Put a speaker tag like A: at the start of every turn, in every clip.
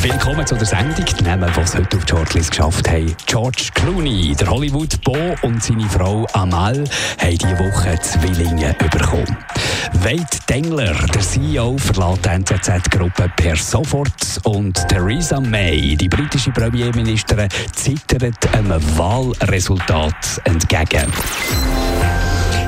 A: Willkommen zu der Sendung. Die Namen, die es heute auf die Shortlist geschafft haben. George Clooney, der Hollywood-Bo und seine Frau Amal haben diese Woche Zwillinge bekommen. Wade Dengler, der CEO, verlässt die NZZ-Gruppe per sofort und Theresa May, die britische Premierministerin, zittert einem Wahlresultat entgegen.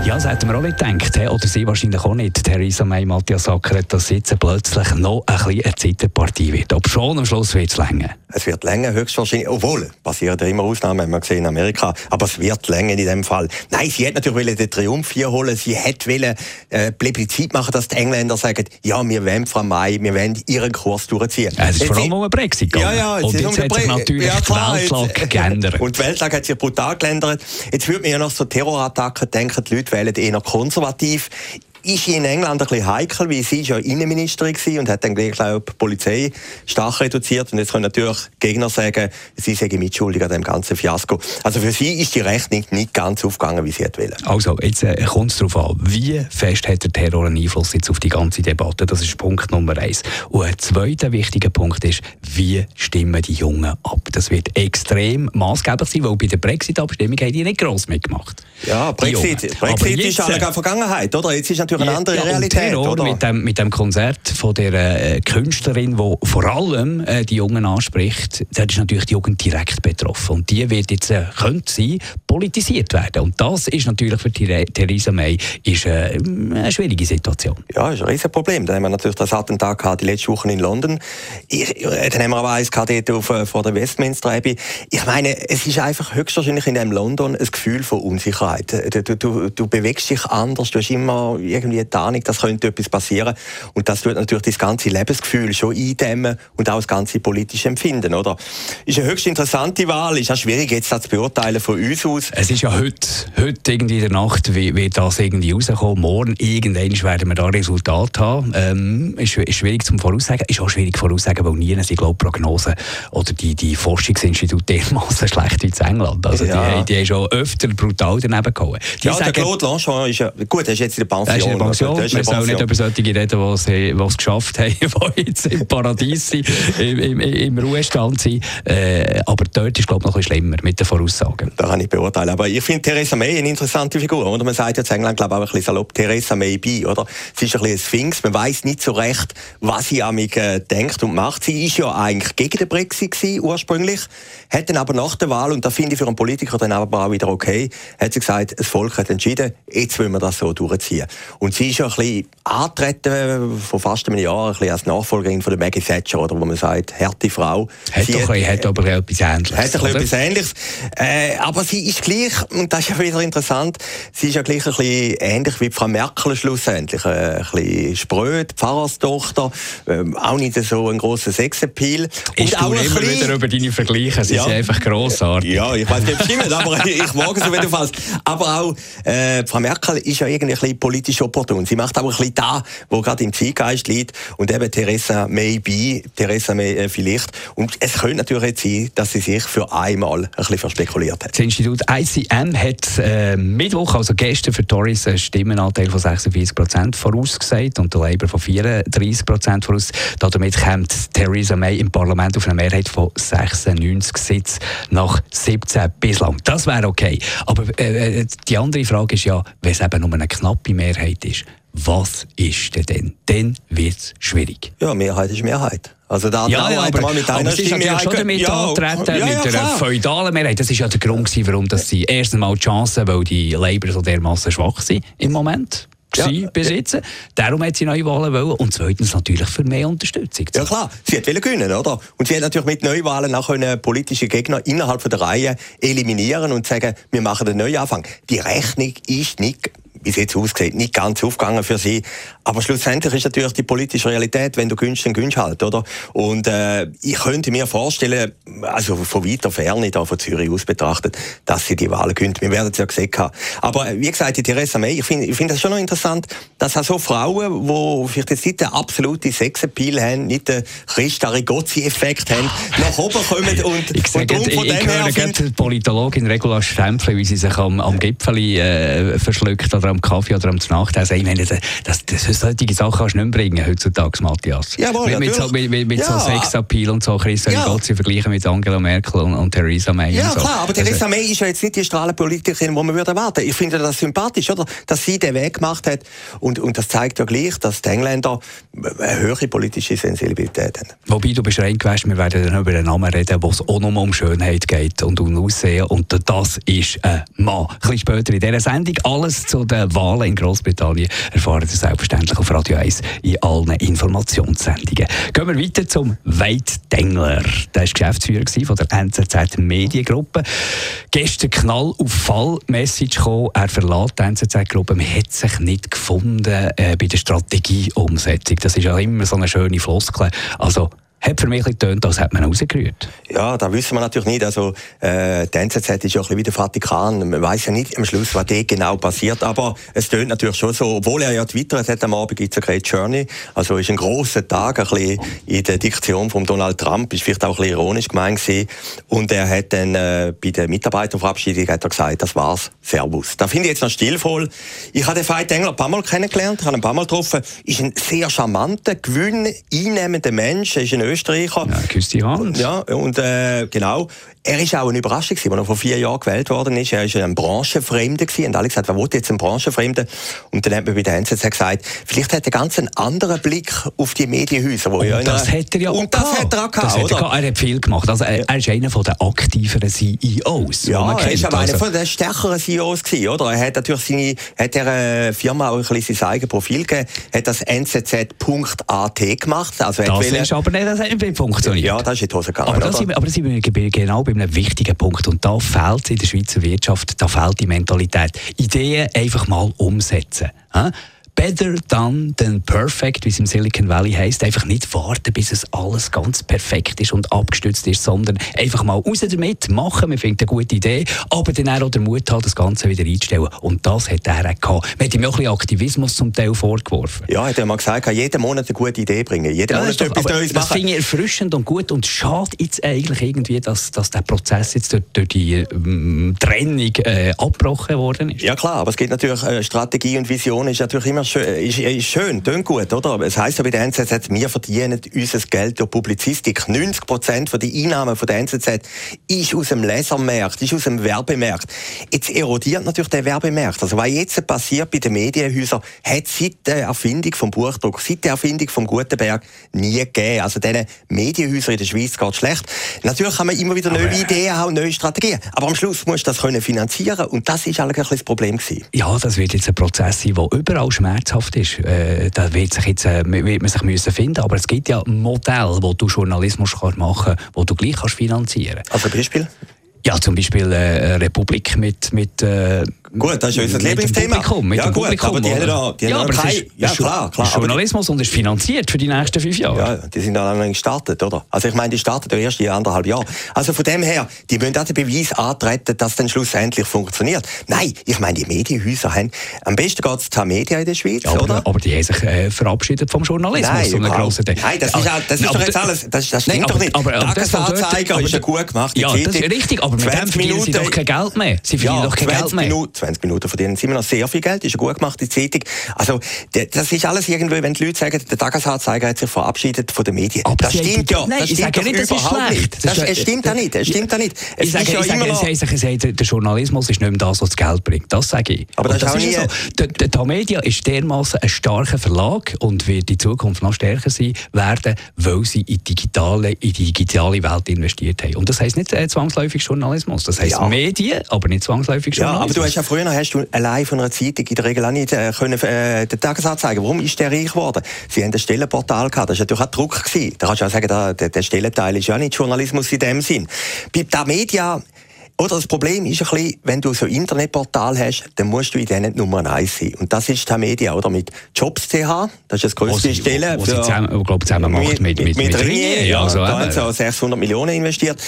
A: Ja, das hätten wir auch nicht gedacht, oder sie wahrscheinlich auch nicht, Theresa May, Matthias Sacker, dass jetzt plötzlich noch ein bisschen eine Zeitenpartie wird. Ob schon am Schluss wird es länger.
B: Es wird länger, höchstwahrscheinlich, obwohl, passieren ja immer Ausnahmen, haben wir gesehen in Amerika, aber es wird länger in dem Fall. Nein, sie hätte natürlich den Triumph hier holen, sie hätte wollen, äh, Plebiszit machen, dass die Engländer sagen, ja, wir wollen Frau May, wir wollen ihren Kurs durchziehen.
A: Es ist vor allem um den Brexit gegangen.
B: Ja, ja,
A: und jetzt, jetzt hat sich natürlich ja, klar, die Weltlage geändert.
B: Und die Weltlage hat sich brutal geändert. Jetzt würde man ja noch so Terrorattacken denken, Leute wählen eher konservativ ist in England ein bisschen heikel, weil sie ist ja Innenministerin war und hat dann gleich, glaube die Polizei stark reduziert. Und jetzt können natürlich Gegner sagen, sie sei mitschuldig an dem ganzen Fiasko. Also für sie ist die Rechnung nicht ganz aufgegangen, wie sie hätte wollen.
A: Also, jetzt äh, kommt es darauf an, wie fest hat der Terror einen Einfluss jetzt auf die ganze Debatte? Das ist Punkt Nummer eins. Und ein zweiter wichtiger Punkt ist, wie stimmen die Jungen ab? Das wird extrem maßgeblich sein, weil bei der Brexit-Abstimmung haben die nicht gross mitgemacht.
B: Ja, Brexit, Brexit ist eine äh, Vergangenheit, oder? Jetzt ist natürlich eine andere
A: ja,
B: Realität.
A: Terror
B: oder?
A: Mit, dem, mit dem Konzert von der äh, Künstlerin, die vor allem äh, die Jungen anspricht, da ist natürlich die Jugend direkt betroffen. Und die wird jetzt, äh, könnte sie, politisiert werden. Und das ist natürlich für Theresa May ist, äh, eine schwierige Situation.
B: Ja, ist ein riesen Problem. Dann haben wir natürlich das Attentat gehabt, die letzte Woche in London. Ich, äh, dann haben wir aber eins gehabt auf, äh, vor der Westminster Abbey. Ich meine, es ist einfach höchstwahrscheinlich in dem London ein Gefühl von Unsicherheit. Du, du, du bewegst dich anders, du hast immer irgendwie die Ahnung, dass könnte etwas passieren. Und das tut natürlich das ganze Lebensgefühl schon eindämmen und auch das ganze politische Empfinden, oder? Ist eine höchst interessante Wahl, ist auch schwierig jetzt das zu beurteilen von uns aus.
A: Es ist ja heute, heute irgendwie in der Nacht, wie, das irgendwie rauskommt. Morgen irgendwann werden wir da Resultat haben. Ähm, ist, ist schwierig zum Voraussagen. Ist auch schwierig voraussagen, weil nie sind, glaube Prognosen oder die, die Forschungsinstitute dermaßen schlecht wie in England. Also ja. die, die haben schon öfter brutal daneben gehauen.
B: Die ja, sagen, der Claude Lanchon ist ja, gut, er ist jetzt in der Pension.
A: In der Pension. Wir sollen nicht über solche reden, die es geschafft haben, die jetzt im Paradies sind, im, im, im Ruhestand sind. Äh, aber dort ist es, glaube ich, noch ein bisschen schlimmer mit den Voraussagen.
B: Da kann ich beurteilen. Aber ich finde Theresa May eine interessante Figur. Oder? Man sagt jetzt in England, glaube ich, auch ein bisschen salopp, Theresa May bei, oder? Sie ist ein bisschen ein Sphinx. Man weiß nicht so recht, was sie an mich äh, denkt und macht. Sie ist ja eigentlich gegen den Brexit gewesen, ursprünglich, hat dann aber nach der Wahl, und da finde ich für einen Politiker dann aber auch wieder okay, hat sie gesagt, das Volk hat entschieden, jetzt wollen wir das so durchziehen. Und sie ist ja ein bisschen antreten vor fast einem Jahr, ein bisschen als Nachfolgerin von der Maggie Thatcher, oder wo man sagt, harte Frau.
A: Hat, sie doch, hat, hat aber etwas Ähnliches.
B: Hat ein etwas Ähnliches. Äh, aber sie ist gleich, und das ist ja wieder interessant, sie ist ja gleich ein bisschen ähnlich wie Frau Merkel schlussendlich. Äh, ein bisschen spröd, Pfarrerstochter, äh, auch nicht so ein grosser Sexappeal.
A: Und auch immer bisschen, wieder über deine Vergleiche, sie ja, sind einfach grossartig.
B: Ja, ich weiß nicht, stimmt, aber ich mag es auf jeden Fall. Aber auch äh, Frau Merkel ist ja irgendwie ein bisschen politisch opportun. Sie macht aber ein bisschen da, wo gerade im Zeitgeist liegt. Und eben Theresa May bei, Theresa May äh, vielleicht. Und es könnte natürlich jetzt sein, dass sie sich für einmal ein bisschen verspekuliert hat.
A: Das Institut ICM hat äh, Mittwoch, also gestern, für Tories einen Stimmenanteil von 46 Prozent vorausgesagt und der Labour von 34 Prozent voraus. Damit kommt Theresa May im Parlament auf eine Mehrheit von 96 Sitzen nach 17 bislang. Das wäre okay. Aber äh, äh, die andere Frage ist ja, wenn es eben nur eine knappe Mehrheit ist, was ist denn dann? Dann wird es schwierig.
B: Ja, Mehrheit ist Mehrheit. Also da
A: ja, ja, aber, mit aber sie ist natürlich schon damit ja, antreten, ja, ja, mit einer feudalen Mehrheit. Das ist ja der Grund, warum dass sie erstens mal die Chancen, weil die Labour so dermaßen schwach sind im Moment ja. besitzen. Darum hat sie Neuwahlen wollen. Und zweitens natürlich für mehr Unterstützung.
B: Ja klar, sie hat gewinnen, oder? Und sie hat natürlich mit Neuwahlen auch können politische Gegner innerhalb der Reihe eliminieren und sagen, wir machen einen Neuanfang. Die Rechnung ist nicht bis jetzt aussieht, nicht ganz aufgegangen für sie. Aber schlussendlich ist natürlich die politische Realität, wenn du günstig dann günstig halt, oder? Und äh, ich könnte mir vorstellen, also von weiter Ferne, da von Zürich aus betrachtet, dass sie die Wahlen könnte. Wir werden es ja gesehen haben. Aber äh, wie gesagt, die Theresa May, ich finde ich find das schon noch interessant, dass auch so Frauen, die vielleicht jetzt nicht den absoluten Sexappeal haben, nicht den Christa Rigozzi-Effekt haben, nach oben kommen und,
A: ich und darum von ich, dem her... Ich höre Politologin Regula Stempfli, wie sie sich am, am Gipfel äh, verschluckt oder am Kaffee oder am Nachtessen. Ich meine, das, das, solche Sachen kannst du nicht mehr bringen heutzutage, Matthias.
B: Jawohl,
A: mit, mit, so, mit, mit ja. so Sexappeal und so, Christa ja. Rigozzi vergleichen mit Angela Merkel und, und Theresa May.
B: Ja,
A: so.
B: klar, aber Theresa also, May ist ja jetzt nicht die Strahlenpolitikerin, die man würde erwarten. Ich finde das sympathisch, oder? Dass sie den Weg gemacht hat. Und, und das zeigt ja gleich, dass die Engländer eine höhere politische Sensibilität haben.
A: Wobei du bist reingewäscht, wir werden dann über einen Namen reden, wo es auch noch um Schönheit geht und um Aussehen. Und das ist ein Mann. Ein bisschen später in dieser Sendung. Alles zu den Wahlen in Großbritannien erfahren Sie selbstverständlich auf Radio 1 in allen Informationssendungen. Gehen wir weiter zum Veit Dengler. Der war Geschäftsführer von der NZZ Mediengruppe. Gestern Knall auf Fall Message gekommen. Er verlässt die NZZ-Gruppe. Man hat sich nicht gefunden äh, bei der Strategieumsetzung. Das ist ja immer so eine schöne Floskel. Also hat für mich getönt, als hätte man rausgerührt.
B: Ja, da wissen wir natürlich nicht. Also, äh, die NZZ ist ja ein bisschen wie der Vatikan. Man weiß ja nicht am Schluss, was dort genau passiert. Aber es tönt natürlich schon so, obwohl er ja twittert hat am Abend, gibt es eine Journey. Also, ist ein grosser Tag, ein bisschen in der Diktion von Donald Trump. Ist vielleicht auch ein bisschen ironisch gemeint gewesen. Und er hat dann, äh, bei der Mitarbeiterverabschiedung hat er gesagt, das war's. Servus. Da finde ich jetzt noch stilvoll. Ich habe den Veit Engler ein paar Mal kennengelernt, habe ihn ein paar Mal getroffen. Ist ein sehr charmanter, gewinn, einnehmender Mensch. Er ist ein Österreicher.
A: Ja, küsst die Hand.
B: Ja, und äh, genau. Er ist auch eine Überraschung, als er vor vier Jahren gewählt worden ist. Er ist ein Branchenfremder gewesen. Und alle gesagt, wer will jetzt ein Branchenfremder? Und dann hat man bei der NZZ gesagt, vielleicht hat er ganz einen anderen Blick auf die Medienhäuser.
A: Wo und
B: ja
A: das hat er ja
B: Und das gehabt. hat er auch gehabt,
A: hat er, er, hat viel gemacht. Also, er, er ist einer der aktiveren CEOs.
B: Ja, er ist aber also. einer der stärkeren CEOs gewesen, oder? Er hat natürlich seine, hat er Firma auch ein bisschen sein eigenes Profil gegeben, hat das nzz.at gemacht. Also
A: das ist aber nicht, das hat funktioniert.
B: Ja, das ist in die Hose gegangen.
A: Aber da sind, aber sind wir genau bei einem wichtigen Punkt. Und da fehlt es in der Schweizer Wirtschaft, da fehlt die Mentalität. Ideen einfach mal umsetzen. Better done than perfect, wie es im Silicon Valley heißt. Einfach nicht warten, bis es alles ganz perfekt ist und abgestützt ist, sondern einfach mal raus damit, machen. Man findet eine gute Idee, aber dann auch den Mut haben, das Ganze wieder einzustellen. Und das hat er auch gehabt. Man hat ihm auch ein bisschen Aktivismus zum Teil vorgeworfen.
B: Ja, hat er mal gesagt, kann jeden Monat eine gute Idee bringen. Jeden ja, Monat etwas Neues
A: machen. Das finde ich erfrischend und gut und schade jetzt eigentlich irgendwie, dass, dass der Prozess jetzt durch, durch die ähm, Trennung äh, abgebrochen worden ist.
B: Ja klar, aber es gibt natürlich äh, Strategie und Vision ist natürlich immer schön, ist, ist schön, klingt gut, oder? Es heisst ja bei der NZZ, wir verdienen unser Geld durch Publizistik. 90 Prozent der Einnahmen von der NZZ ist aus dem Lesermarkt, ist aus dem Werbemarkt. Jetzt erodiert natürlich der Werbemarkt. Also was jetzt passiert bei den Medienhäusern, hat seit der Erfindung vom Buchdruck, seit der Erfindung vom Gutenberg nie gegeben. Also diesen Medienhäusern in der Schweiz geht schlecht. Natürlich haben wir immer wieder neue Ideen haben, neue Strategien. Aber am Schluss musst du das können finanzieren und das ist eigentlich ein das Problem gewesen.
A: Ja, das wird jetzt ein Prozess sein, der überall schmerzhaft ist, äh, da wird, sich jetzt, äh, wird man sich müssen finden Aber es gibt ja Modelle, wo du Journalismus kannst machen kannst, wo du gleich kannst finanzieren
B: kannst. Also Beispiel?
A: Ja, zum Beispiel äh, Republik mit, mit äh,
B: Gut, das ist unser Lieblingsthema.
A: Publikum, mit
B: ja,
A: dem
B: gut,
A: Publikum,
B: aber die haben da, die ja, haben aber kein,
A: ja, klar, klar. Journalismus und ist finanziert für die nächsten fünf Jahre.
B: Ja, die sind dann lang gestartet, oder? Also ich meine, die starten ja erst in anderthalb Jahren. Also von dem her, die müssen auch den Beweis antreten, dass es dann schlussendlich funktioniert. Nein, ich meine, die Medienhäuser haben, am besten geht es zu Media in der Schweiz,
A: ja, aber,
B: oder?
A: Aber die haben sich äh, verabschiedet vom Journalismus.
B: Nein, so Nein, das ist, auch, das ist doch jetzt alles, das, das stimmt nein, aber, doch nicht. Aber, aber, Tagesanzeiger ist ja gut gemacht.
A: Ja, das ist richtig, aber mit dem verdienen sie doch kein Geld mehr. Sie verdienen doch kein Geld mehr.
B: 20 Minuten verdienen sie immer noch sehr viel Geld, ist eine gut gemachte Zeitung. Also, das ist alles irgendwie, wenn die Leute sagen, der Tagesanzeiger hat sich verabschiedet von den Medien.
A: Aber
B: das stimmt ja.
A: Nein,
B: das
A: stimmt
B: nicht,
A: das überhaupt nicht.
B: Das, es stimmt ja nicht. Es stimmt ja nicht.
A: Es ich sage, ja ich sage, ich sage, sage, der Journalismus ist nicht mehr das, was das Geld bringt. Das sage ich.
B: Aber das, das ist, auch
A: so. Die, die Media ist dermaßen ein starker Verlag und wird in Zukunft noch stärker sein werden, weil sie in, digitale, in die digitale Welt investiert haben. Und das heisst nicht äh, zwangsläufig Journalismus. Das heisst ja. Medien, aber nicht zwangsläufig Journalismus.
B: Ja, aber du hast ja früher hast du allein von einer Zeitung in der Regel auch nicht äh, können, äh, den Tagesanzeiger. Warum ist der reich geworden? Sie haben ein Stellenportal gehabt. Das war natürlich auch Druck. Gewesen. Da kannst du auch sagen, der, der Stellenteil ist ja nicht Journalismus in dem Sinn. Bei der Media Oder das Problem ist ein bisschen, wenn du so ein Internetportal hast, dann musst du in denen Nummer eins sein. Und das ist die Media, oder? Mit Jobs.ch, das ist das größte Stelle.
A: Was sie zusammen, glaub, zusammen macht mit, mit, mit, mit, mit Ringier.
B: Ja, also, da haben sie 600 Millionen investiert.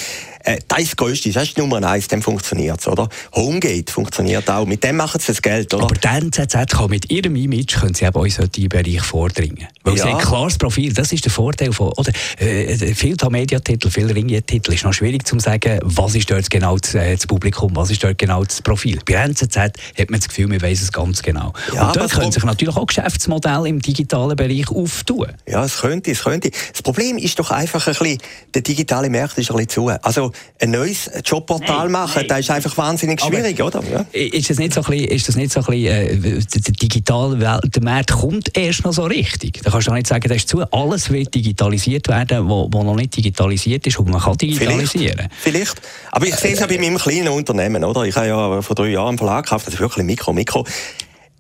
B: Äh, das ist das Größte, das ist Nummer eins, dann funktioniert es, oder? Homegate funktioniert auch, mit dem machen sie das Geld, oder?
A: Aber die NZZ kann mit ihrem Image können sie eben auch in solchen Bereich vordringen. Weil ja. sie haben ein klares Profil, das ist der Vorteil von, oder, äh, viel Mediatitel, viel Ringier-Titel, ist noch schwierig zu sagen, was ist dort genau das, äh, das, Publikum, was ist dort genau das Profil. Bei NZZ hat man das Gefühl, man weiß es ganz genau. Ja, Und dort können sich natürlich auch Geschäftsmodelle im digitalen Bereich auftun.
B: Ja, es könnte, es könnte. Das Problem ist doch einfach ein bisschen, der digitale Markt ist ein bisschen zu. Also, ein neues Jobportal nein, machen, nein. das ist einfach wahnsinnig schwierig, Aber oder? Ja.
A: Ist das nicht so ein bisschen, ist das nicht so ein bisschen äh, der digitale Welt, der Markt kommt erst noch so richtig? Da kannst du nicht sagen, das ist zu, alles wird digitalisiert werden, was noch nicht digitalisiert ist und man kann digitalisieren.
B: Vielleicht, vielleicht. aber ich sehe es ja bei meinem kleinen Unternehmen, oder? Ich habe ja vor drei Jahren einen Verlag gekauft, das ist wirklich Mikro, Mikro.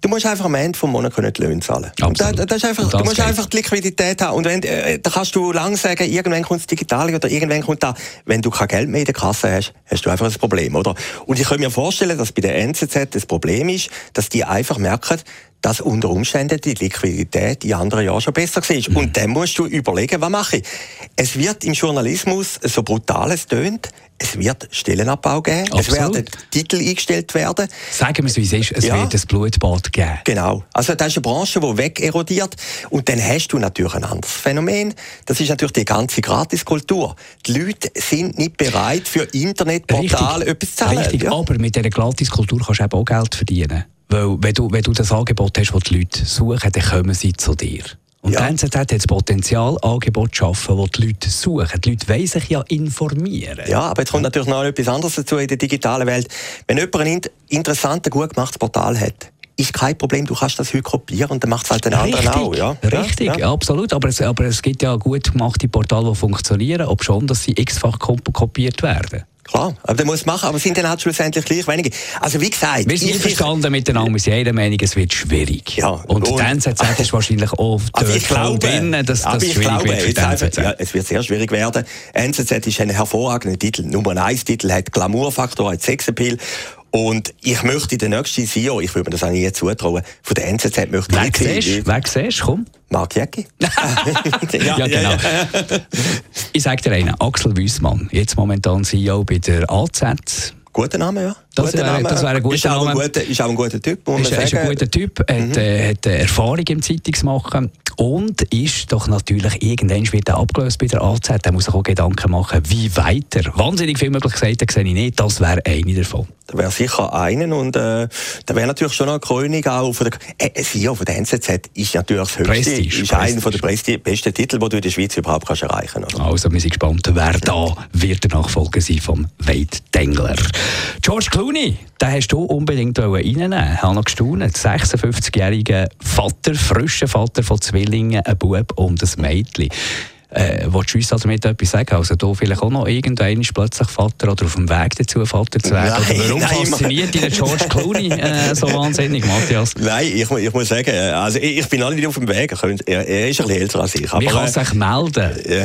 B: Du musst einfach am Ende des Monats die Löhne zahlen. Da, das ist einfach, das du musst geht. einfach die Liquidität haben. Und wenn, äh, da kannst du lang sagen, irgendwann kommt das Digitale oder irgendwann kommt da. Wenn du kein Geld mehr in der Kasse hast, hast du einfach ein Problem, oder? Und ich kann mir vorstellen, dass bei der NZZ das Problem ist, dass die einfach merken, dass unter Umständen die Liquidität in anderen Jahren schon besser war. Mhm. Und dann musst du überlegen, was mache ich. Es wird im Journalismus, so brutal es tönt, es wird Stellenabbau geben, Absolut. es werden Titel eingestellt werden.
A: Sagen wir es, wie es ist, es ja. wird ein Blutbad geben.
B: Genau. Also das ist eine Branche, die wegerodiert und dann hast du natürlich ein anderes Phänomen. Das ist natürlich die ganze Gratiskultur. Die Leute sind nicht bereit, für Internetportale etwas zu zahlen.
A: Richtig,
B: ja.
A: aber mit dieser Gratiskultur kannst du eben auch Geld verdienen. Weil wenn du, wenn du das Angebot hast, das die Leute suchen, dann kommen sie zu dir. Und ja. die NZZ hat das Potenzial, Angebote zu schaffen, das die Leute suchen. Die Leute wollen sich ja informieren.
B: Ja, aber jetzt kommt natürlich noch etwas anderes dazu in der digitalen Welt. Wenn jemand ein interessantes, gut gemachtes Portal hat, ist kein Problem, du kannst das heute kopieren und dann macht es halt den anderen auch. Ja?
A: Richtig, ja, absolut. Aber es, aber es gibt ja gut gemachte Portale, die funktionieren, ob schon, dass sie x-fach kopiert werden.
B: Klar, aber der muss machen, aber sind dann halt schlussendlich gleich wenige. Also wie gesagt...
A: Wir sind ich, verstanden miteinander, wir sind jeder Meinung, es wird schwierig. Ja, und, und die NZZ ist wahrscheinlich auch
B: also ich glaube,
A: drin, dass das schwierig glaube, wird für die NZZ.
B: Ja, es wird sehr schwierig werden. NZZ ist ein hervorragender Titel, Nummer 1 Titel, hat Glamourfaktor, hat Sexappeal und ich möchte den nächsten CEO, ich würde mir das auch nie zutrauen, von der NZZ möchte
A: wer ich... Siehst, wer siehst komm.
B: Mark Jäcki.
A: ja, ja, genau. ich sage dir einen, Axel Wüssmann, jetzt momentan CEO bei der AZ.
B: Guter Name, ja.
A: Das wäre, Name. das wäre ein guter
B: ist auch ein guter, ist auch ein guter Typ,
A: muss ist, man sagen. Ist ein guter Typ, hat, mhm. äh, hat Erfahrung im Zeitungsmachen und ist doch natürlich, irgendwann wird er abgelöst bei der AZ, da muss sich auch Gedanken machen, wie weiter. Wahnsinnig viele Möglichkeiten sehe ich nicht, das wäre eine davon.
B: Da wäre sicher einen und äh, da wäre natürlich schon eine Krönung auch von der äh, CEO von der NZZ ist natürlich das höchste, Prestige, ist einer von der besten Titel, die du in der Schweiz überhaupt kannst erreichen kannst.
A: Also wir sind gespannt, wer da wird der Nachfolger sein vom Wade Dengler. George Clooney, den hast du unbedingt reinnehmen Ich habe noch gestaunt, 56-jähriger Vater, frischer Vater von Zwillingen, ein Bub und ein Mädchen. Äh, willst du uns also damit etwas sagen? Also da vielleicht auch noch irgendwann plötzlich Vater oder auf dem Weg dazu Vater zu werden? Nein, warum nein, fasziniert dich George Clooney äh, so wahnsinnig, Matthias?
B: Nein, ich, ich muss sagen, äh, also ich, ich bin alle nicht auf dem Weg. Er, er ist ein bisschen älter als ich.
A: Aber, Man kann sich melden. Ja.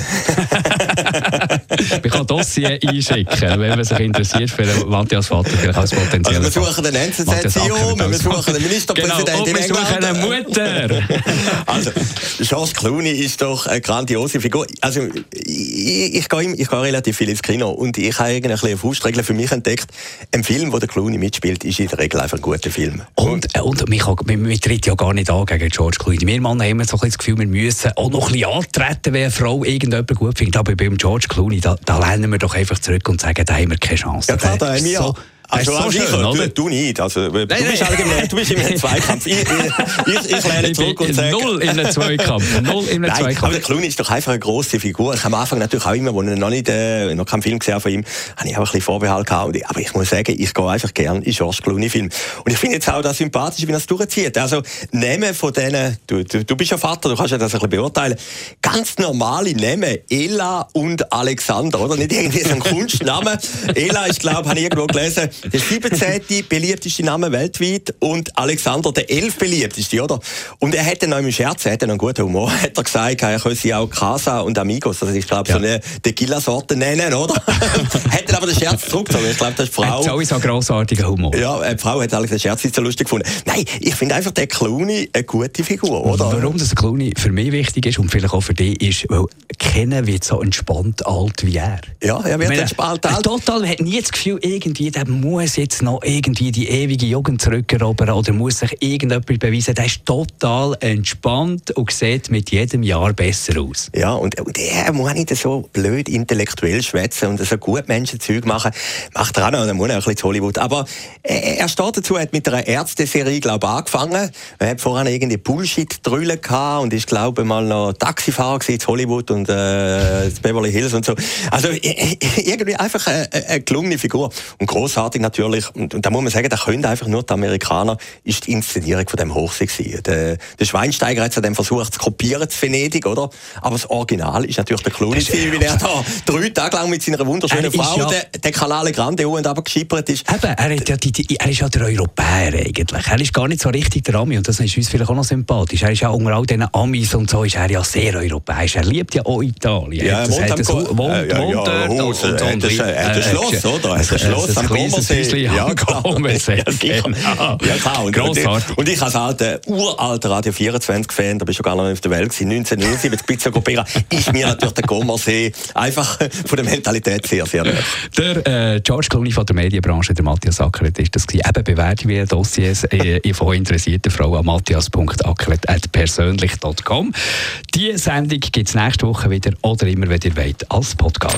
A: Man kann Dossier einschicken, wenn man sich interessiert für Matthias Vater, vielleicht als potenzieller
B: also wir suchen den NZZ-CEO, wir suchen den Ministerpräsidenten
A: genau, wir suchen eine Mutter.
B: also, George Clooney ist doch eine grandiose Figur Also ich, ich, gehe, ich gehe relativ viel ins Kino und ich habe eigentlich eine Faustregel für mich entdeckt. Ein Film, wo der Clooney mitspielt, ist in der Regel einfach ein guter Film.
A: Und, äh, und mich, wir tritt ja gar nicht an gegen George Clooney. Wir Männer haben immer so ein das Gefühl, wir müssen auch noch ein bisschen antreten, wenn eine Frau irgendjemand gut findet. Aber beim George Clooney, da, da lehnen wir doch einfach zurück und sagen, da haben wir keine Chance.
B: Ja klar, da haben wir so, also, so schön, oder? Du, du nicht. Also, du, nein, bist allgemein, du bist im Zweikampf. Ich, ich, ich lerne zurück und sage...
A: Null in einem Zweikampf. Null in einem Zweikampf.
B: Aber der Clooney ist doch einfach eine grosse Figur. Ich am Anfang natürlich auch immer, als ich noch, nicht, äh, noch keinen Film gesehen von ihm, habe ich auch ein bisschen Vorbehalt gehabt. Aber ich muss sagen, ich gehe einfach gerne in George Clooney-Film. Und ich finde jetzt auch das sympathisch, wie er es durchzieht. Also, nehmen von denen, du, du, du bist ja Vater, du kannst ja das ein bisschen beurteilen, ganz normale Namen, Ella und Alexander, oder? Nicht irgendwie so ein Kunstname. Ella ist, glaube ich, habe ich irgendwo gelesen, der 17. beliebteste Name weltweit und Alexander der 11. beliebteste, oder? Und er hätte noch im Scherz, er hätte noch einen guten Humor, hat er gesagt, er könnte auch Casa und Amigos, also ich glaube ja. so eine Tequila-Sorte nennen, oder? hätte aber den Scherz zurückgezogen. Ich glaube, das ist Frau. Hat
A: sowieso einen grossartigen Humor.
B: Ja, die Frau hat Alex den Scherz nicht so lustig gefunden. Nein, ich finde einfach der Clooney eine gute Figur, oder?
A: Warum das Clooney für mich wichtig ist und vielleicht auch für dich ist, weil kennen wird so entspannt alt wie er.
B: Ja, er wird meine, entspannt alt.
A: Total, hat nie das Gefühl, irgendwie, der muss jetzt noch irgendwie die ewige Jugend zurückerobern oder muss sich irgendetwas beweisen. Der ist total entspannt und sieht mit jedem Jahr besser aus.
B: Ja, und, und er muss nicht so blöd intellektuell schwätzen und so gut Menschenzeug machen. Macht er auch noch, dann muss er ein bisschen zu Hollywood. Aber er, er steht dazu, hat mit einer Ärzteserie, glaube ich, angefangen. Er hat vorher irgendwie Bullshit-Drüllen gehabt und ist, glaube ich, mal noch Taxifahrer in Hollywood und äh, Beverly Hills und so. Also irgendwie einfach eine, eine gelungene Figur. Und großartig natürlich, und, da muss man sagen, da können einfach nur die Amerikaner, ist die Inszenierung von dem Hochsee gewesen. Der, der Schweinsteiger hat es dann versucht zu kopieren zu Venedig, oder? Aber das Original ist natürlich der Clooney, weil er da drei Tage lang mit seiner wunderschönen Frau ja der, der Canale Grande und aber geschippert ist.
A: Eben, er, hat ja die, die, er ist ja der Europäer eigentlich. Er ist gar nicht so richtig der Ami und das ist uns vielleicht auch noch sympathisch. Er ist ja unter all diesen Amis und so ist er ja sehr europäisch. Er liebt ja auch Italien.
B: Ja, er wohnt, am
A: wohnt, wohnt, ja, ja,
B: dort. Haus, und, und, und, er hat ein Schloss, oder? Er hat ein Schloss Gommersee.
A: Ja, Gommersee.
B: Genau. Ja, klar. Und, Grossartig. Und ich als alter, uralter Radio 24-Fan, da bist du gar noch nicht auf der Welt gewesen, 1979 mit Pizza Copera, ist mir natürlich der Gommersee einfach von der Mentalität sehr, sehr nah.
A: Der äh, George Clooney von der Medienbranche, der Matthias Ackeret, ist das gewesen. Eben bewerten wir Dossiers äh, von interessierten Frauen an matthias.ackeret.persönlich.com. Die Sendung gibt es nächste Woche wieder oder immer, wenn ihr wollt, als Podcast.